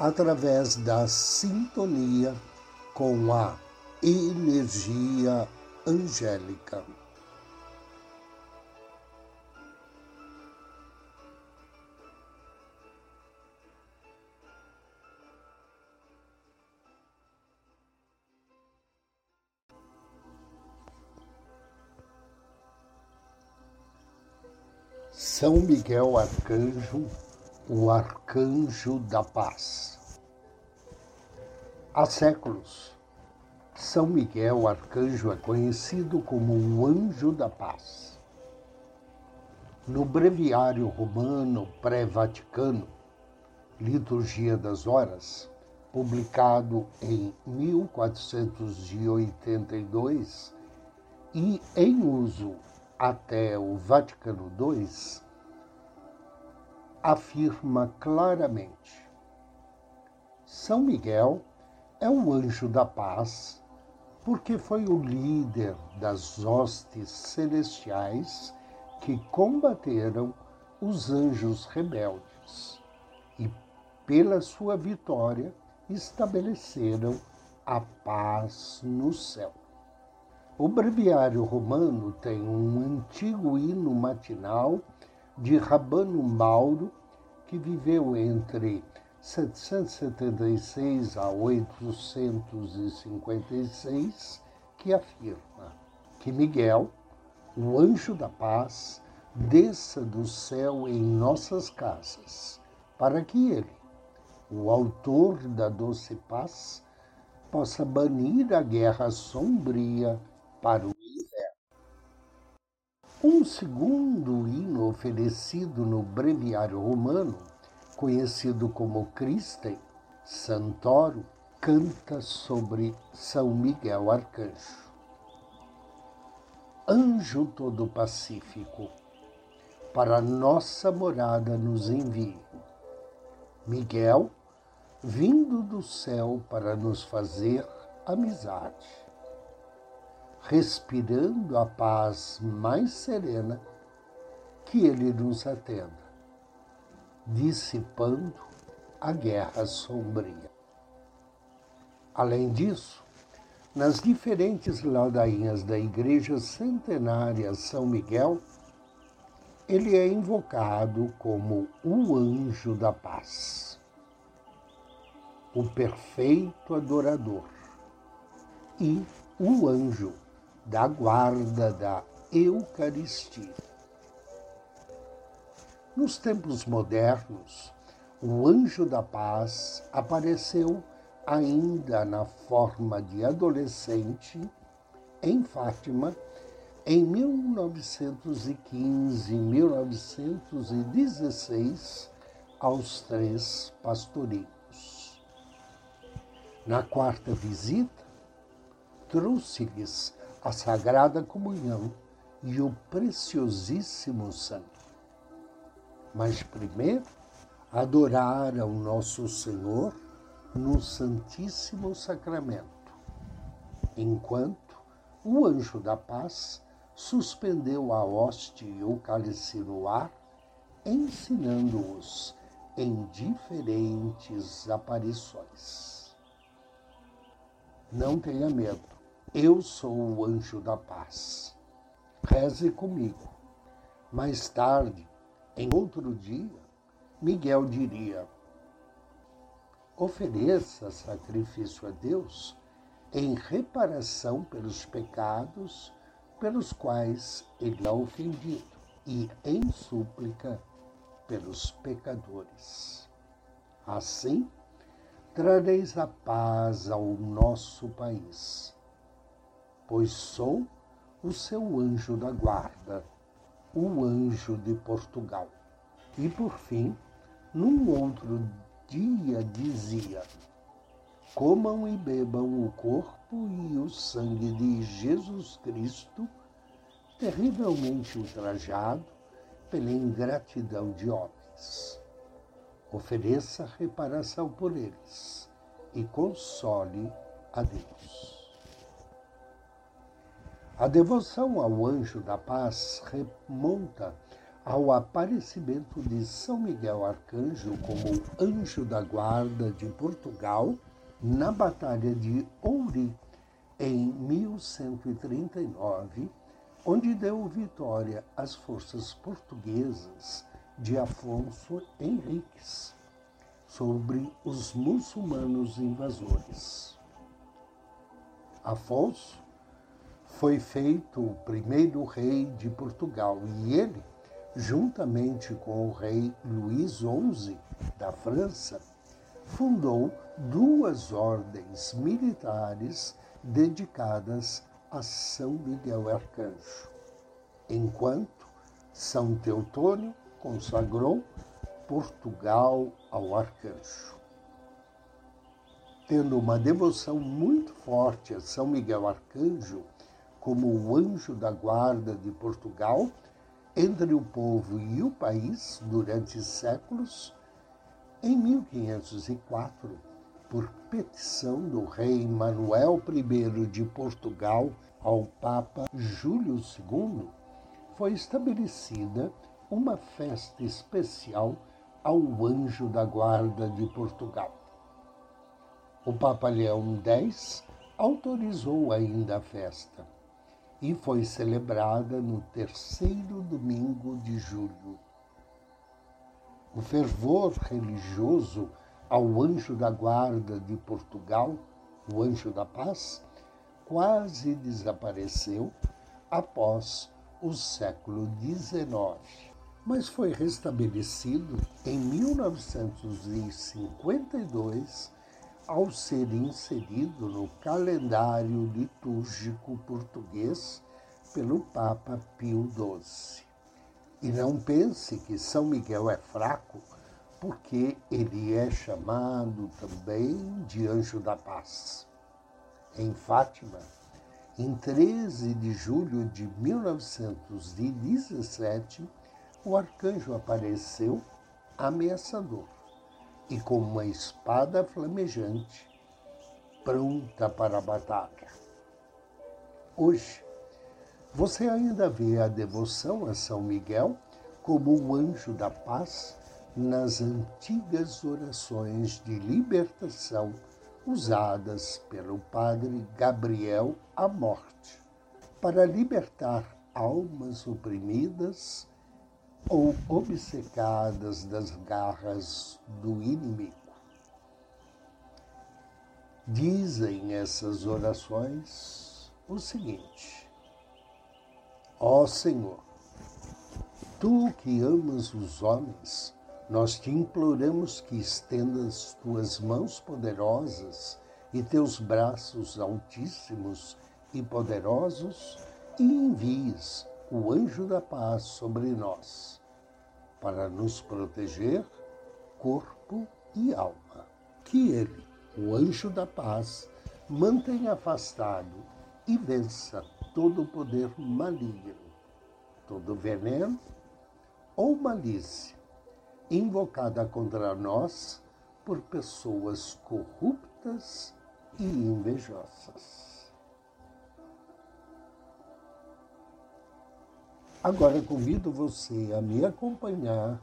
através da sintonia com a energia angélica. São Miguel Arcanjo o arcanjo da paz. Há séculos, São Miguel Arcanjo é conhecido como o anjo da paz. No breviário romano pré-vaticano, Liturgia das Horas, publicado em 1482 e em uso até o Vaticano II, afirma claramente: São Miguel é o anjo da paz, porque foi o líder das hostes celestiais que combateram os anjos rebeldes e, pela sua vitória, estabeleceram a paz no céu. O breviário romano tem um antigo hino matinal de Rabano Mauro, que viveu entre 776 a 856, que afirma que Miguel, o anjo da paz, desça do céu em nossas casas, para que ele, o autor da doce paz, possa banir a guerra sombria para o um segundo hino oferecido no breviário romano, conhecido como Christe, Santoro, canta sobre São Miguel Arcanjo. Anjo todo pacífico, para nossa morada nos envie. Miguel, vindo do céu para nos fazer amizade respirando a paz mais serena, que ele nos atenda, dissipando a guerra sombria. Além disso, nas diferentes ladainhas da Igreja Centenária São Miguel, ele é invocado como o anjo da paz, o perfeito adorador e o anjo da guarda da Eucaristia. Nos tempos modernos, o anjo da paz apareceu ainda na forma de adolescente em Fátima em 1915 e 1916 aos três pastorinhos. Na quarta visita, trouxe-lhes a Sagrada Comunhão e o preciosíssimo sangue. Mas primeiro, adorar ao nosso Senhor no Santíssimo Sacramento, enquanto o anjo da paz suspendeu a hoste e o cálice no ar, ensinando-os em diferentes aparições. Não tenha medo eu sou o anjo da paz. Reze comigo. Mais tarde, em outro dia, Miguel diria: ofereça sacrifício a Deus em reparação pelos pecados pelos quais ele é ofendido e em súplica pelos pecadores. Assim, trareis a paz ao nosso país pois sou o seu anjo da guarda, o anjo de Portugal. E por fim, num outro dia dizia: comam e bebam o corpo e o sangue de Jesus Cristo, terrivelmente ultrajado pela ingratidão de homens. Ofereça reparação por eles e console a Deus. A devoção ao anjo da paz remonta ao aparecimento de São Miguel Arcanjo como anjo da guarda de Portugal na Batalha de Ouri, em 1139, onde deu vitória às forças portuguesas de Afonso Henriques sobre os muçulmanos invasores. Afonso foi feito o primeiro rei de Portugal e ele, juntamente com o rei Luís XI da França, fundou duas ordens militares dedicadas a São Miguel Arcanjo, enquanto São Teutônio consagrou Portugal ao arcanjo. Tendo uma devoção muito forte a São Miguel Arcanjo como o anjo da guarda de Portugal, entre o povo e o país durante séculos, em 1504, por petição do rei Manuel I de Portugal ao Papa Júlio II, foi estabelecida uma festa especial ao anjo da guarda de Portugal. O Papa Leão X autorizou ainda a festa e foi celebrada no terceiro domingo de julho. O fervor religioso ao anjo da guarda de Portugal, o anjo da paz, quase desapareceu após o século XIX, mas foi restabelecido em 1952 ao ser inserido no calendário litúrgico português pelo Papa Pio XII. E não pense que São Miguel é fraco, porque ele é chamado também de anjo da paz. Em Fátima, em 13 de julho de 1917, o arcanjo apareceu ameaçador e com uma espada flamejante, pronta para a batalha. Hoje, você ainda vê a devoção a São Miguel como o anjo da paz nas antigas orações de libertação usadas pelo padre Gabriel à morte para libertar almas oprimidas ou obcecadas das garras do inimigo. Dizem essas orações o seguinte: Ó Senhor, tu que amas os homens, nós te imploramos que estendas tuas mãos poderosas e teus braços altíssimos e poderosos e envies o anjo da paz sobre nós, para nos proteger, corpo e alma. Que ele, o anjo da paz, mantenha afastado e vença todo o poder maligno, todo veneno ou malícia invocada contra nós por pessoas corruptas e invejosas. Agora convido você a me acompanhar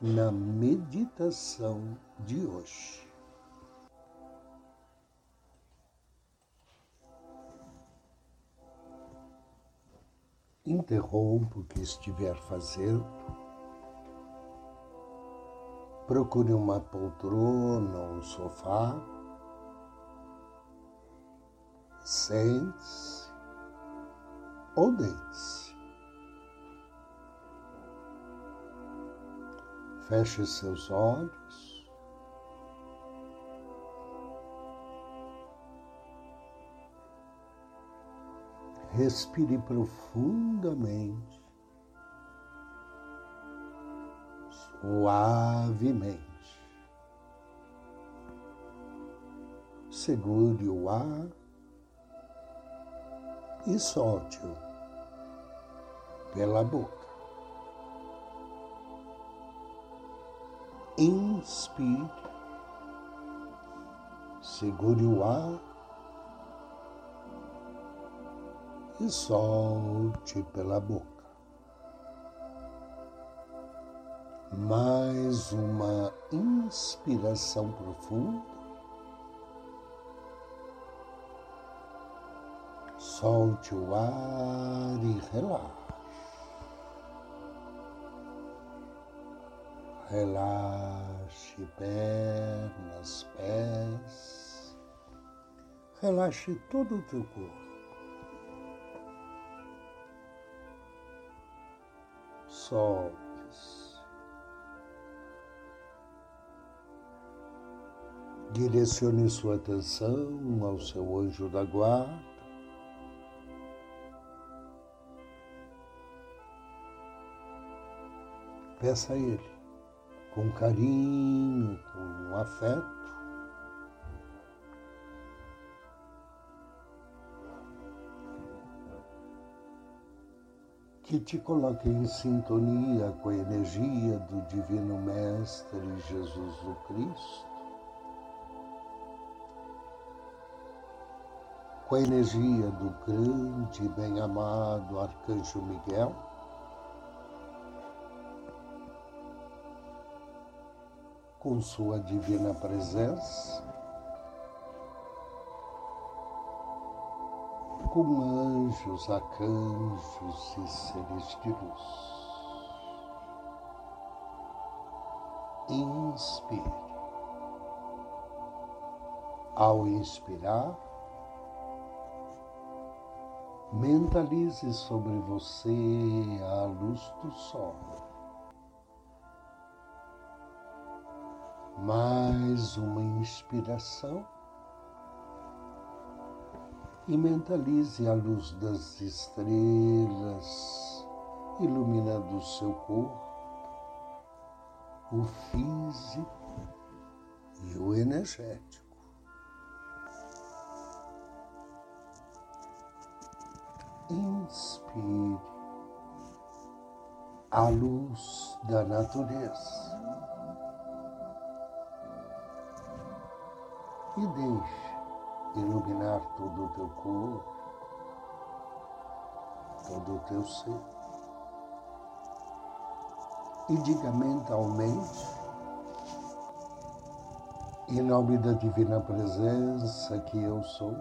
na meditação de hoje. Interrompa o que estiver fazendo. Procure uma poltrona ou um sofá. Sente-se ou deite-se. Feche seus olhos. Respire profundamente, suavemente. segure o ar e solte-o pela boca. Inspire, segure o ar e solte pela boca. Mais uma inspiração profunda. Solte o ar e relaxe. Relaxe pernas, pés. Relaxe todo o teu corpo. Solte-se. Direcione sua atenção ao seu anjo da guarda peça a Ele com carinho, com afeto. Que te coloque em sintonia com a energia do Divino Mestre Jesus Cristo, com a energia do grande e bem-amado Arcanjo Miguel com Sua divina presença, com anjos, arcanjos e seres de luz. Inspire. Ao inspirar, mentalize sobre você a luz do sol. Mais uma inspiração e mentalize a luz das estrelas iluminando o seu corpo, o físico e o energético. Inspire a luz da natureza. E deixe iluminar todo o teu corpo, todo o teu ser. E diga mentalmente, em nome da divina presença que eu sou,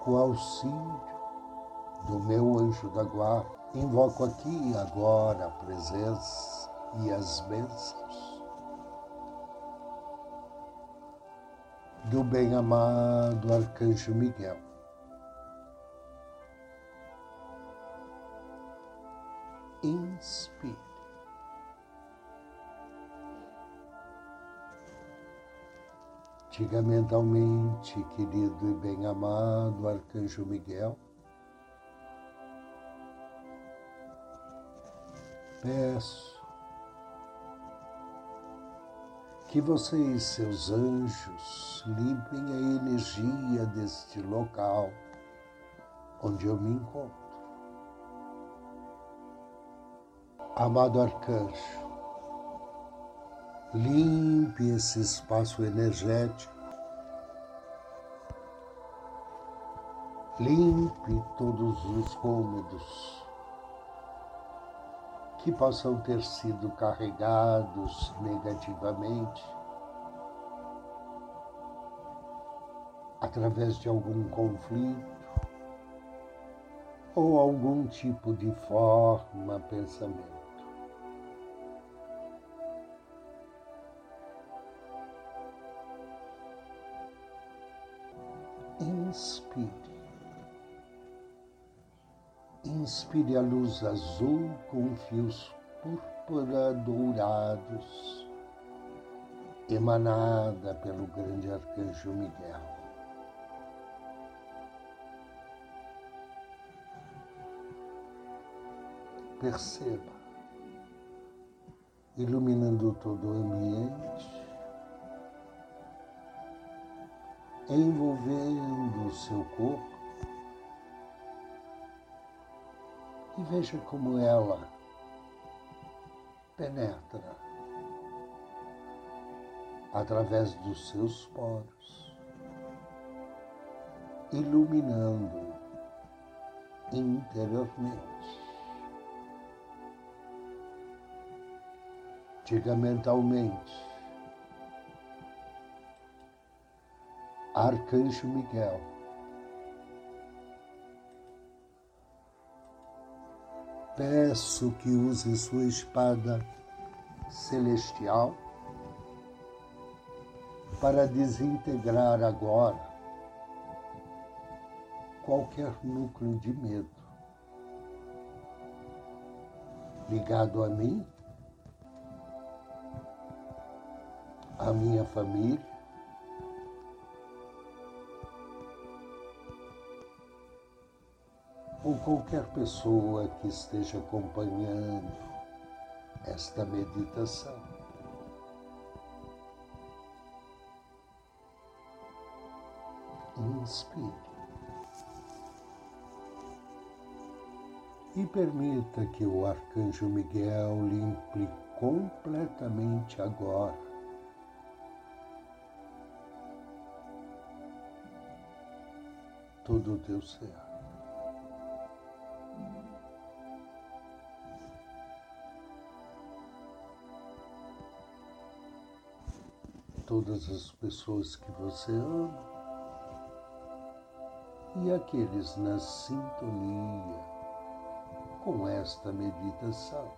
com auxílio do meu anjo da guarda, invoco aqui agora a presença e as bênçãos do bem-amado Arcanjo Miguel. Inspire. Diga mentalmente, querido e bem-amado Arcanjo Miguel, peço que você e seus anjos limpem a energia deste local onde eu me encontro. Amado arcanjo, limpe esse espaço energético, limpe todos os cômodos que possam ter sido carregados negativamente através de algum conflito ou algum tipo de forma, pensamento. Inspire. Inspire a luz azul com fios púrpura dourados, emanada pelo grande arcanjo Miguel. Perceba, iluminando todo o ambiente, envolvendo o seu corpo e veja como ela penetra através dos seus poros, iluminando interiormente. Diga mentalmente, Arcanjo Miguel, peço que use sua espada celestial para desintegrar agora qualquer núcleo de medo ligado a mim, a minha família, ou qualquer pessoa que esteja acompanhando esta meditação. Inspire. E permita que o Arcanjo Miguel limpe completamente agora todo o teu ser. Todas as pessoas que você ama e aqueles na sintonia com esta meditação.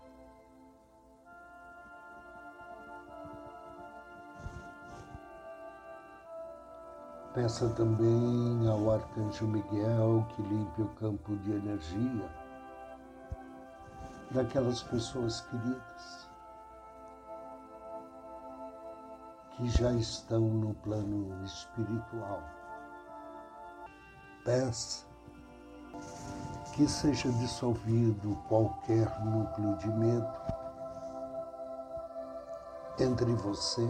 Peça também ao Arcanjo Miguel que limpe o campo de energia daquelas pessoas queridas que já estão no plano espiritual. Peça que seja dissolvido qualquer núcleo de medo entre você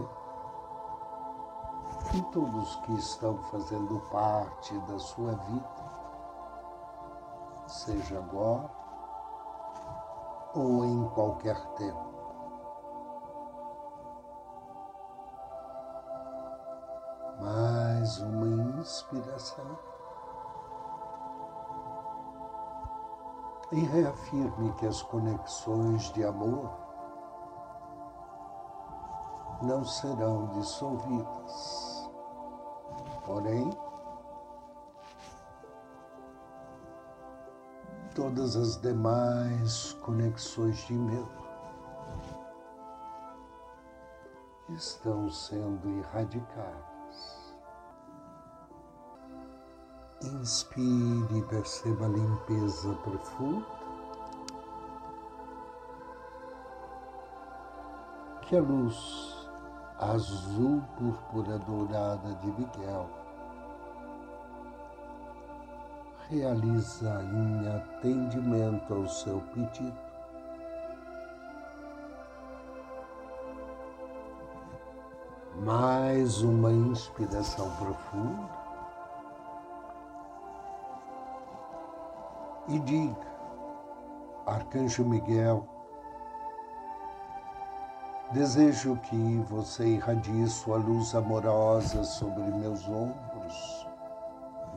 e todos que estão fazendo parte da sua vida, seja agora ou em qualquer tempo. Mais uma inspiração. E reafirme que as conexões de amor não serão dissolvidas. Porém, todas as demais conexões de medo estão sendo erradicadas. Inspire e perceba a limpeza profunda. Que a luz azul púrpura dourada de Miguel realiza em atendimento ao seu pedido. Mais uma inspiração profunda. E diga, Arcanjo Miguel, desejo que você irradie sua luz amorosa sobre meus ombros,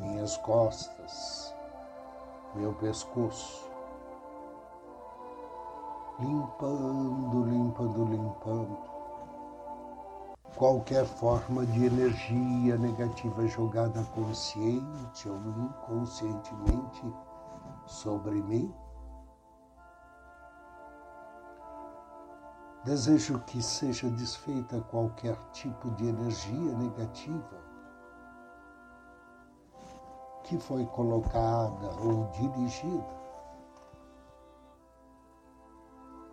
minhas costas, meu pescoço, limpando, limpando, limpando. Qualquer forma de energia negativa jogada consciente ou inconscientemente sobre mim. Desejo que seja desfeita qualquer tipo de energia negativa que foi colocada ou dirigida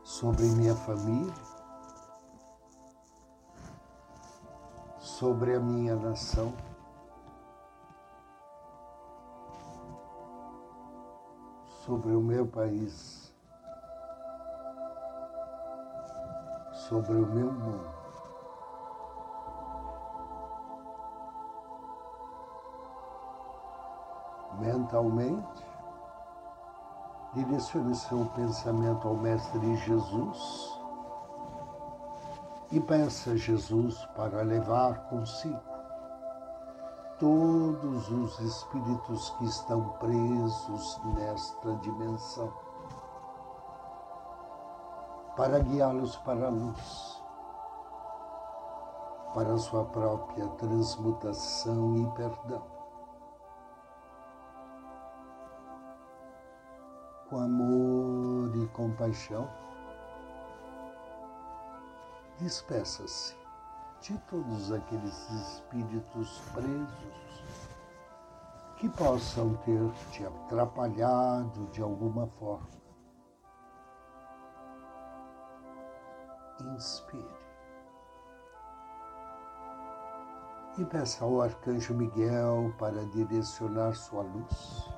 sobre minha família, sobre a minha nação. sobre o meu país, sobre o meu mundo. Mentalmente, direcione seu pensamento ao Mestre Jesus e peça a Jesus para levar consigo todos os espíritos que estão presos nesta dimensão, para guiá-los para a luz, para a sua própria transmutação e perdão. Com amor e compaixão, despeça-se de todos aqueles espíritos presos que possam ter te atrapalhado de alguma forma. Inspire. E peça ao Arcanjo Miguel para direcionar sua luz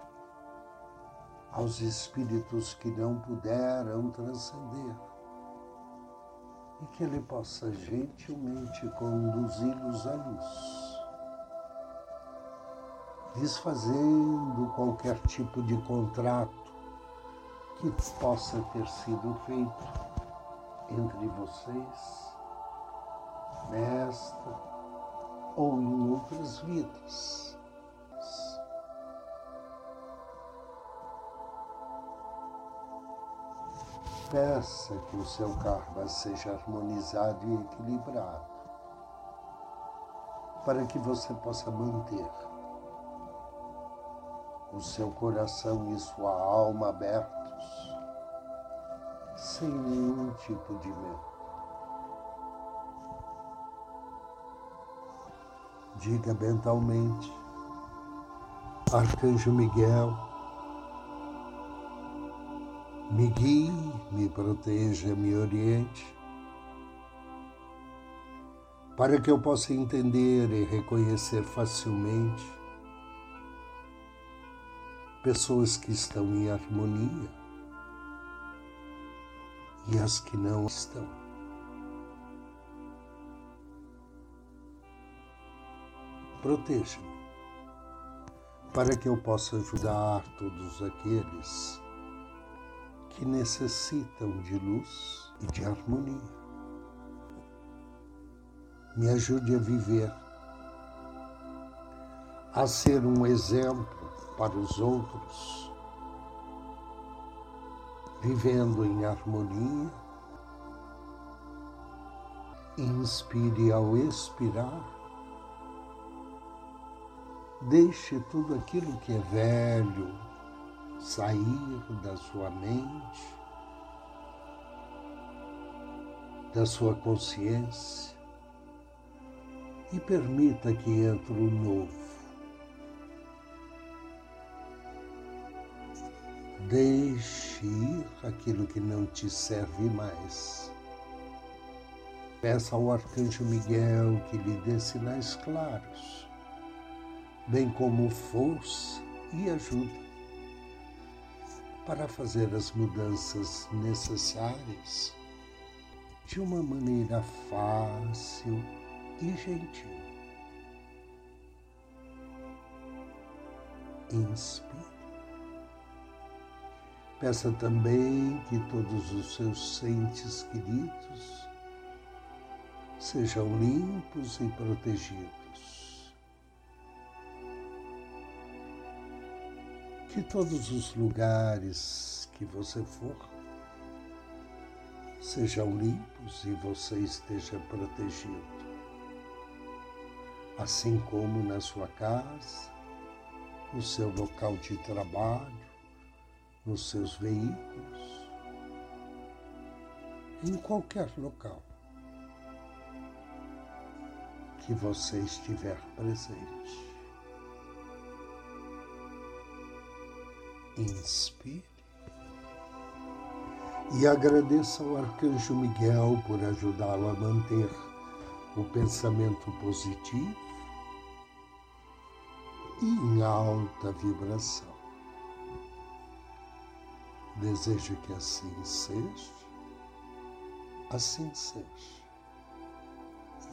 aos espíritos que não puderam transcender e que Ele possa gentilmente conduzi-los à luz, desfazendo qualquer tipo de contrato que possa ter sido feito entre vocês nesta ou em outras vidas. Peça que o seu karma seja harmonizado e equilibrado, para que você possa manter o seu coração e sua alma abertos, sem nenhum tipo de medo. Diga mentalmente, Arcanjo Miguel, me guie, me proteja, me oriente, para que eu possa entender e reconhecer facilmente pessoas que estão em harmonia e as que não estão. Proteja-me, para que eu possa ajudar todos aqueles que necessitam de luz e de harmonia. Me ajude a viver, a ser um exemplo para os outros, vivendo em harmonia. Inspire ao expirar. Deixe tudo aquilo que é velho, sair da sua mente, da sua consciência e permita que entre o novo. Deixe ir aquilo que não te serve mais. Peça ao Arcanjo Miguel que lhe dê sinais claros, bem como força e ajuda para fazer as mudanças necessárias de uma maneira fácil e gentil. Inspire. Peça também que todos os seus entes queridos sejam limpos e protegidos que todos os lugares que você for sejam limpos e você esteja protegido. Assim como na sua casa, no seu local de trabalho, nos seus veículos, em qualquer local que você estiver presente. Inspire e agradeça ao Arcanjo Miguel por ajudá-lo a manter o pensamento positivo e em alta vibração. Desejo que assim seja, assim seja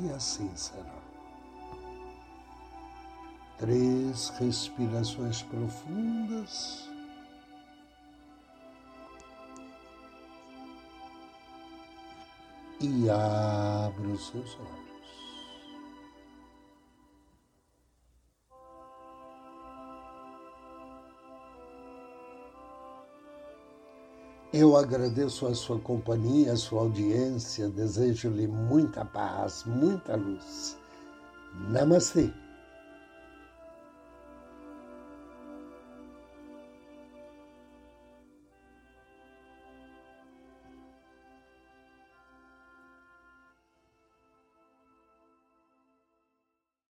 e assim será. Três respirações profundas. E abra os seus olhos. Eu agradeço a sua companhia, a sua audiência, desejo-lhe muita paz, muita luz. Namastê.